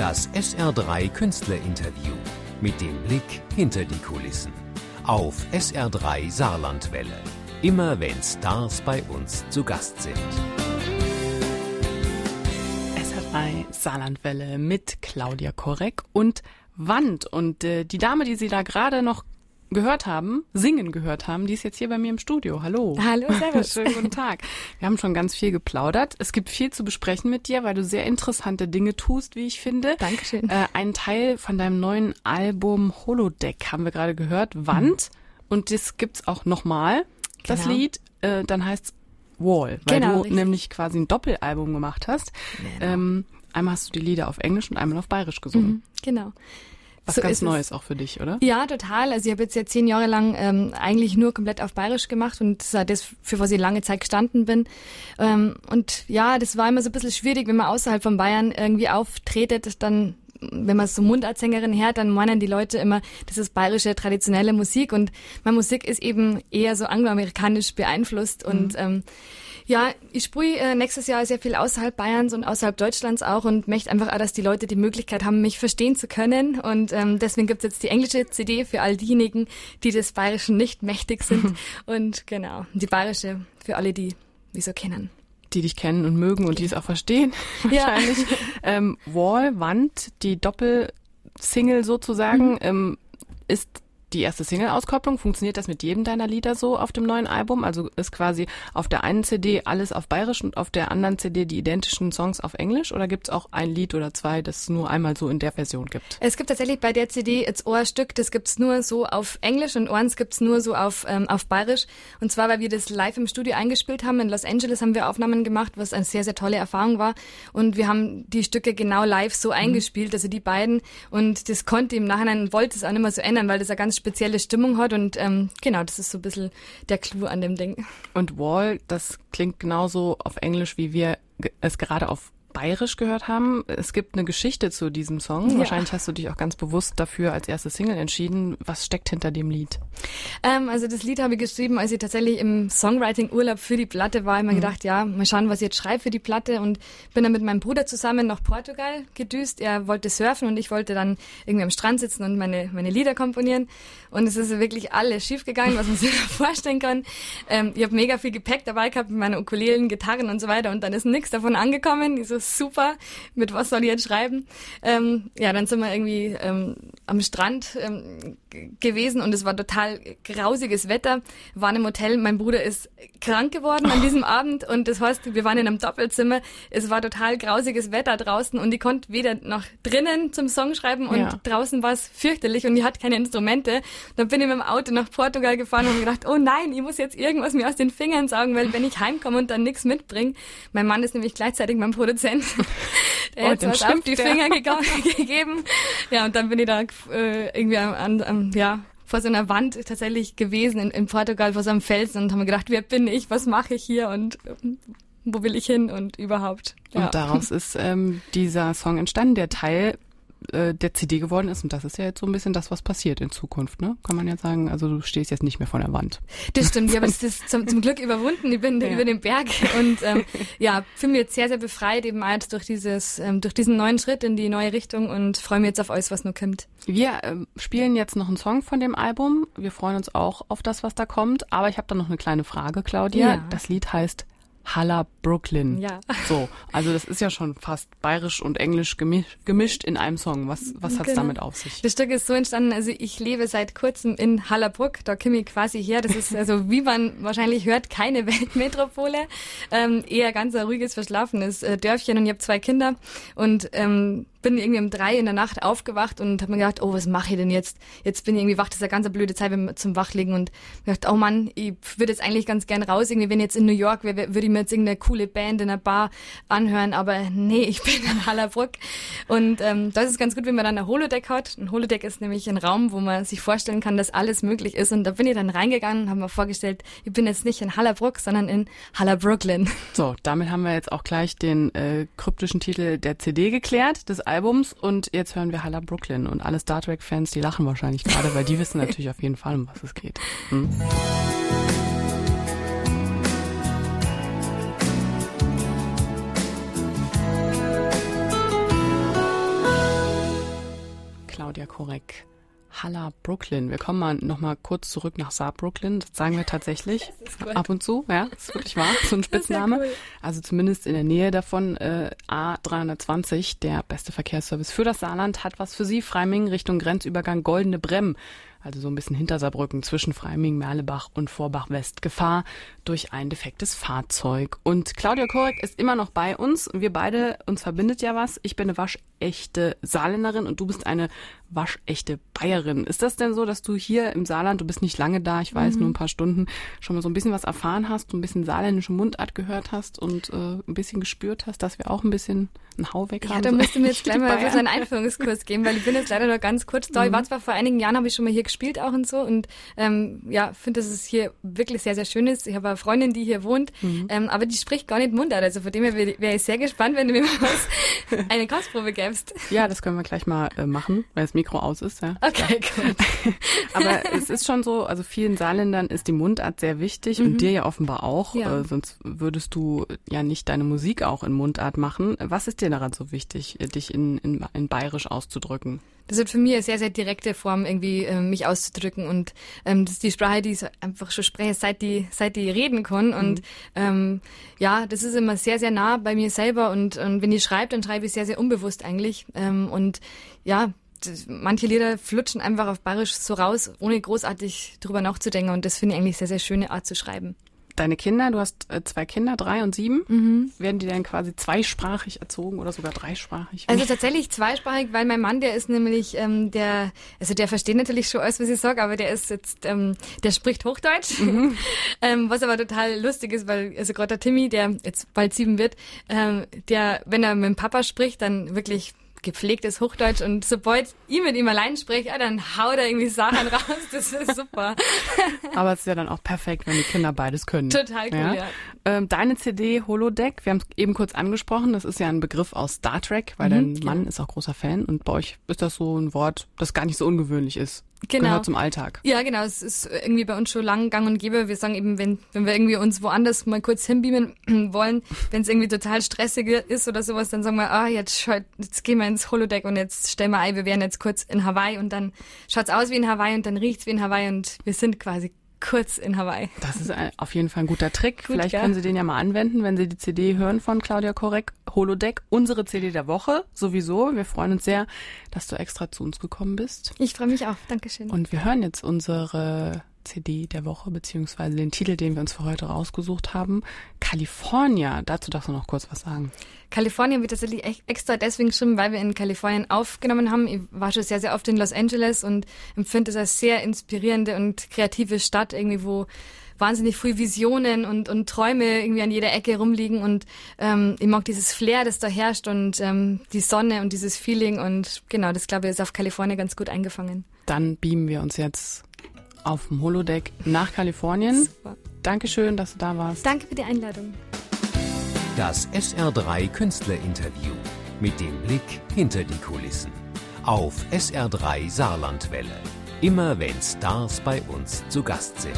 Das SR3 Künstlerinterview mit dem Blick hinter die Kulissen. Auf SR3 Saarlandwelle. Immer wenn Stars bei uns zu Gast sind. SR3 Saarlandwelle mit Claudia Korek und Wand. Und äh, die Dame, die Sie da gerade noch gehört haben, singen gehört haben, die ist jetzt hier bei mir im Studio. Hallo. Hallo, servus. Schönen guten Tag. Wir haben schon ganz viel geplaudert. Es gibt viel zu besprechen mit dir, weil du sehr interessante Dinge tust, wie ich finde. Dankeschön. Äh, einen Teil von deinem neuen Album Holodeck haben wir gerade gehört, Wand. Mhm. Und das gibt's auch nochmal, das genau. Lied. Äh, dann heißt Wall, weil genau, du richtig. nämlich quasi ein Doppelalbum gemacht hast. Genau. Ähm, einmal hast du die Lieder auf Englisch und einmal auf Bayerisch gesungen. Mhm, genau. Was so ganz Neues auch für dich, oder? Ja, total. Also ich habe jetzt ja zehn Jahre lang ähm, eigentlich nur komplett auf Bayerisch gemacht und das war das, für was ich lange Zeit gestanden bin. Ähm, und ja, das war immer so ein bisschen schwierig, wenn man außerhalb von Bayern irgendwie auftretet, dann wenn man so Mundartsängerin hört, dann meinen die Leute immer, das ist bayerische traditionelle Musik und meine Musik ist eben eher so angloamerikanisch beeinflusst mhm. und ähm, ja, ich sprühe äh, nächstes Jahr sehr viel außerhalb Bayerns und außerhalb Deutschlands auch und möchte einfach auch, dass die Leute die Möglichkeit haben, mich verstehen zu können. Und ähm, deswegen gibt's jetzt die englische CD für all diejenigen, die des Bayerischen nicht mächtig sind. und genau, die Bayerische für alle, die mich so kennen die dich kennen und mögen und die es auch verstehen, wahrscheinlich. Ja. ähm, Wall, Wand, die Doppelsingle sozusagen, mhm. ähm, ist die erste Single-Auskopplung. Funktioniert das mit jedem deiner Lieder so auf dem neuen Album? Also ist quasi auf der einen CD alles auf Bayerisch und auf der anderen CD die identischen Songs auf Englisch? Oder gibt es auch ein Lied oder zwei, das es nur einmal so in der Version gibt? Es gibt tatsächlich bei der CD jetzt ein Stück, das gibt's nur so auf Englisch und eins gibt's nur so auf, ähm, auf Bayerisch. Und zwar, weil wir das live im Studio eingespielt haben. In Los Angeles haben wir Aufnahmen gemacht, was eine sehr, sehr tolle Erfahrung war. Und wir haben die Stücke genau live so mhm. eingespielt, also die beiden. Und das konnte im Nachhinein, wollte es auch nicht mehr so ändern, weil das ja ganz spezielle Stimmung hat und ähm, genau, das ist so ein bisschen der Clou an dem Ding. Und Wall, das klingt genauso auf Englisch, wie wir es gerade auf bayerisch gehört haben. Es gibt eine Geschichte zu diesem Song. Ja. Wahrscheinlich hast du dich auch ganz bewusst dafür als erste Single entschieden. Was steckt hinter dem Lied? Ähm, also das Lied habe ich geschrieben, als ich tatsächlich im Songwriting-Urlaub für die Platte war. Ich mir mhm. gedacht, ja, mal schauen, was ich jetzt schreibe für die Platte und bin dann mit meinem Bruder zusammen nach Portugal gedüst. Er wollte surfen und ich wollte dann irgendwie am Strand sitzen und meine, meine Lieder komponieren. Und es ist wirklich alles schief gegangen, was man sich vorstellen kann. Ähm, ich habe mega viel Gepäck dabei gehabt mit meinen Ukulelen, Gitarren und so weiter und dann ist nichts davon angekommen. Ich so, super, mit was soll ich jetzt schreiben? Ähm, ja, dann sind wir irgendwie ähm, am Strand ähm, gewesen und es war total grausiges Wetter, waren im Hotel, mein Bruder ist krank geworden an diesem Abend und das heißt, wir waren in einem Doppelzimmer, es war total grausiges Wetter draußen und ich konnte weder noch drinnen zum Song schreiben und Ja. draußen war es fürchterlich und ich hatte keine Instrumente. Dann bin ich mit dem Auto nach Portugal gefahren und gedacht, oh nein, ich muss jetzt irgendwas mir aus den Fingern saugen, weil wenn ich heimkomme und dann nichts mitbringe, mein Mann ist nämlich gleichzeitig mein Produzent, der Oh, hat dann was auf die der. Finger gegeben. Ja, und dann bin ich da äh, irgendwie an, an, ja, vor so einer Wand tatsächlich gewesen in, in Portugal, vor so einem Felsen und haben mir gedacht, wer bin ich, was mache ich hier und ähm, wo will ich hin und überhaupt. Ja. Und daraus ist ähm, dieser Song entstanden, der Teil äh, der CD geworden ist. Und das ist ja jetzt so ein bisschen das, was passiert in Zukunft, ne? Kann man ja sagen. Also du stehst jetzt nicht mehr vor der Wand. Das stimmt, ich habe das zum, zum Glück überwunden. Ich bin Ja. über den Berg und ähm, ja, fühle mich jetzt sehr, sehr befreit eben jetzt durch dieses, ähm, durch diesen neuen Schritt in die neue Richtung und freue mich jetzt auf alles, was noch kommt. Wir ähm, spielen jetzt noch einen Song von dem Album. Wir freuen uns auch auf das, was da kommt. Aber ich habe da noch eine kleine Frage, Claudia. Ja. Das Lied heißt Halla Brooklyn. Ja. So, also das ist ja schon fast bayerisch und englisch gemischt, gemischt in einem Song. Was, was hat's Genau. damit auf sich? Das Stück ist so entstanden, also ich lebe seit kurzem in Hallerbruck, da komme ich quasi her. Das ist also, wie man wahrscheinlich hört, keine Weltmetropole, ähm, eher ganz ein ruhiges, verschlafenes äh, Dörfchen und ich habe zwei Kinder und ähm, bin irgendwie um drei in der Nacht aufgewacht und habe mir gedacht, oh, was mache ich denn jetzt? Jetzt bin ich irgendwie wach, das ist eine ganz blöde Zeit zum Wachlegen und gedacht, oh Mann, ich würde jetzt eigentlich ganz gern raus, irgendwie, wenn jetzt in New York wäre, würde ich mir jetzt irgendeine coole Band in einer Bar anhören, aber nee, ich bin in Hallerbruck und ähm, das ist ganz gut, wenn man dann ein Holodeck hat. Ein Holodeck ist nämlich ein Raum, wo man sich vorstellen kann, dass alles möglich ist und da bin ich dann reingegangen und habe mir vorgestellt, ich bin jetzt nicht in Hallerbruck, sondern in Hallerbrooklyn. So, damit haben wir jetzt auch gleich den äh, kryptischen Titel der CD geklärt, des Albums. Und jetzt hören wir Halla Brooklyn. Und alle Star Trek-Fans, die lachen wahrscheinlich gerade, weil die wissen natürlich auf jeden Fall, um was es geht. Hm? Claudia Korek. Halla Brooklyn. Wir kommen mal nochmal kurz zurück nach Saarbrooklyn. Das sagen wir tatsächlich ab und zu. Ja, das ist wirklich wahr. So ein Spitzname. Cool. Also zumindest in der Nähe davon. Äh, A320, der beste Verkehrsservice für das Saarland, hat was für Sie. Freiming Richtung Grenzübergang Goldene Bremm also so ein bisschen hinter Saarbrücken zwischen Freiming, Merlebach und Vorbach-West. Gefahr durch ein defektes Fahrzeug. Und Claudia Korek ist immer noch bei uns. Wir beide, uns verbindet ja was. Ich bin eine waschechte Saarländerin und du bist eine waschechte Bayerin. Ist das denn so, dass du hier im Saarland, du bist nicht lange da, ich weiß, mhm. nur ein paar Stunden, schon mal so ein bisschen was erfahren hast, so ein bisschen saarländische Mundart gehört hast und äh, ein bisschen gespürt hast, dass wir auch ein bisschen einen Hau weg haben? Ja, da müsste mir jetzt gleich mal so einen Einführungskurs geben, weil ich bin jetzt leider nur ganz kurz da. Mhm. Ich war zwar vor einigen Jahren, habe ich schon mal hier gespielt auch und so und ähm, ja, finde, dass es hier wirklich sehr, sehr schön ist. Ich habe eine Freundin, die hier wohnt, mhm. ähm, aber die spricht gar nicht Mundart. Also von dem her wäre wär ich sehr gespannt, wenn du mir mal was, eine Kostprobe gäbst. Ja, das können wir gleich mal äh, machen, weil das Mikro aus ist. Ja. Okay, ja. gut. aber es ist schon so, also vielen Saarländern ist die Mundart sehr wichtig mhm. und dir ja offenbar auch. Ja. Äh, sonst würdest du ja nicht deine Musik auch in Mundart machen. Was ist dir daran so wichtig, dich in, in, in bayerisch auszudrücken? Das ist für mich eine sehr, sehr direkte Form, irgendwie äh, mich auszudrücken. Und ähm, das ist die Sprache, die ich einfach schon spreche, seit die, seit die reden kann. Und mhm. ähm, ja, das ist immer sehr, sehr nah bei mir selber. Und, und wenn ich schreibe, dann schreibe ich sehr, sehr unbewusst eigentlich. Ähm, und ja, manche Lieder flutschen einfach auf Bayerisch so raus, ohne großartig drüber nachzudenken. Und das finde ich eigentlich sehr, sehr schöne Art zu schreiben deine Kinder, du hast äh, zwei Kinder, drei und sieben, mhm. werden die dann quasi zweisprachig erzogen oder sogar dreisprachig? Also tatsächlich zweisprachig, weil mein Mann, der ist nämlich, ähm, der, also der versteht natürlich schon alles, was ich sage, aber der ist jetzt, ähm, der spricht Hochdeutsch, mhm. ähm, was aber total lustig ist, weil, also gerade der Timmy, der jetzt bald sieben wird, ähm, der, wenn er mit dem Papa spricht, dann wirklich gepflegtes Hochdeutsch und sobald ich mit ihm allein spreche, ja, dann haut er irgendwie Sachen raus. Das ist super. Aber es ist ja dann auch perfekt, wenn die Kinder beides können. Total cool, ja. ja. Ähm, deine CD Holodeck, wir haben es eben kurz angesprochen, das ist ja ein Begriff aus Star Trek, weil mhm, dein Mann ja. ist auch großer Fan und bei euch ist das so ein Wort, das gar nicht so ungewöhnlich ist genau. gehört zum Alltag. Ja, genau. Es ist irgendwie bei uns schon lang gang und gäbe. Wir sagen eben, wenn, wenn wir irgendwie uns woanders mal kurz hinbeamen wollen, wenn es irgendwie total stressig ist oder sowas, dann sagen wir, ah, jetzt, jetzt gehen wir ins Holodeck und jetzt stellen wir ein, wir wären jetzt kurz in Hawaii und dann schaut's aus wie in Hawaii und dann riecht's wie in Hawaii und wir sind quasi kurz in Hawaii. Das ist ein, auf jeden Fall ein guter Trick. Gut, Vielleicht ja. können Sie den ja mal anwenden, wenn Sie die CD hören von Claudia Korek, Holodeck, unsere CD der Woche sowieso. Wir freuen uns sehr, dass du extra zu uns gekommen bist. Ich freue mich auch. Dankeschön. Und wir hören jetzt unsere CD der Woche, beziehungsweise den Titel, den wir uns für heute rausgesucht haben. California. Dazu darfst du noch kurz was sagen. California wird tatsächlich extra deswegen geschrieben, weil wir in Kalifornien aufgenommen haben. Ich war schon sehr, sehr oft in Los Angeles und empfinde es als sehr inspirierende und kreative Stadt, irgendwie, wo wahnsinnig früh Visionen und, und Träume irgendwie an jeder Ecke rumliegen und ähm, ich mag dieses Flair, das da herrscht und ähm, die Sonne und dieses Feeling und genau, das glaube ich ist auf Kalifornien ganz gut eingefangen. Dann beamen wir uns jetzt auf dem Holodeck nach Kalifornien. Super. Dankeschön, dass du da warst. Danke für die Einladung. Das SR3 Künstlerinterview mit dem Blick hinter die Kulissen. Auf SR3 Saarlandwelle. Immer wenn Stars bei uns zu Gast sind.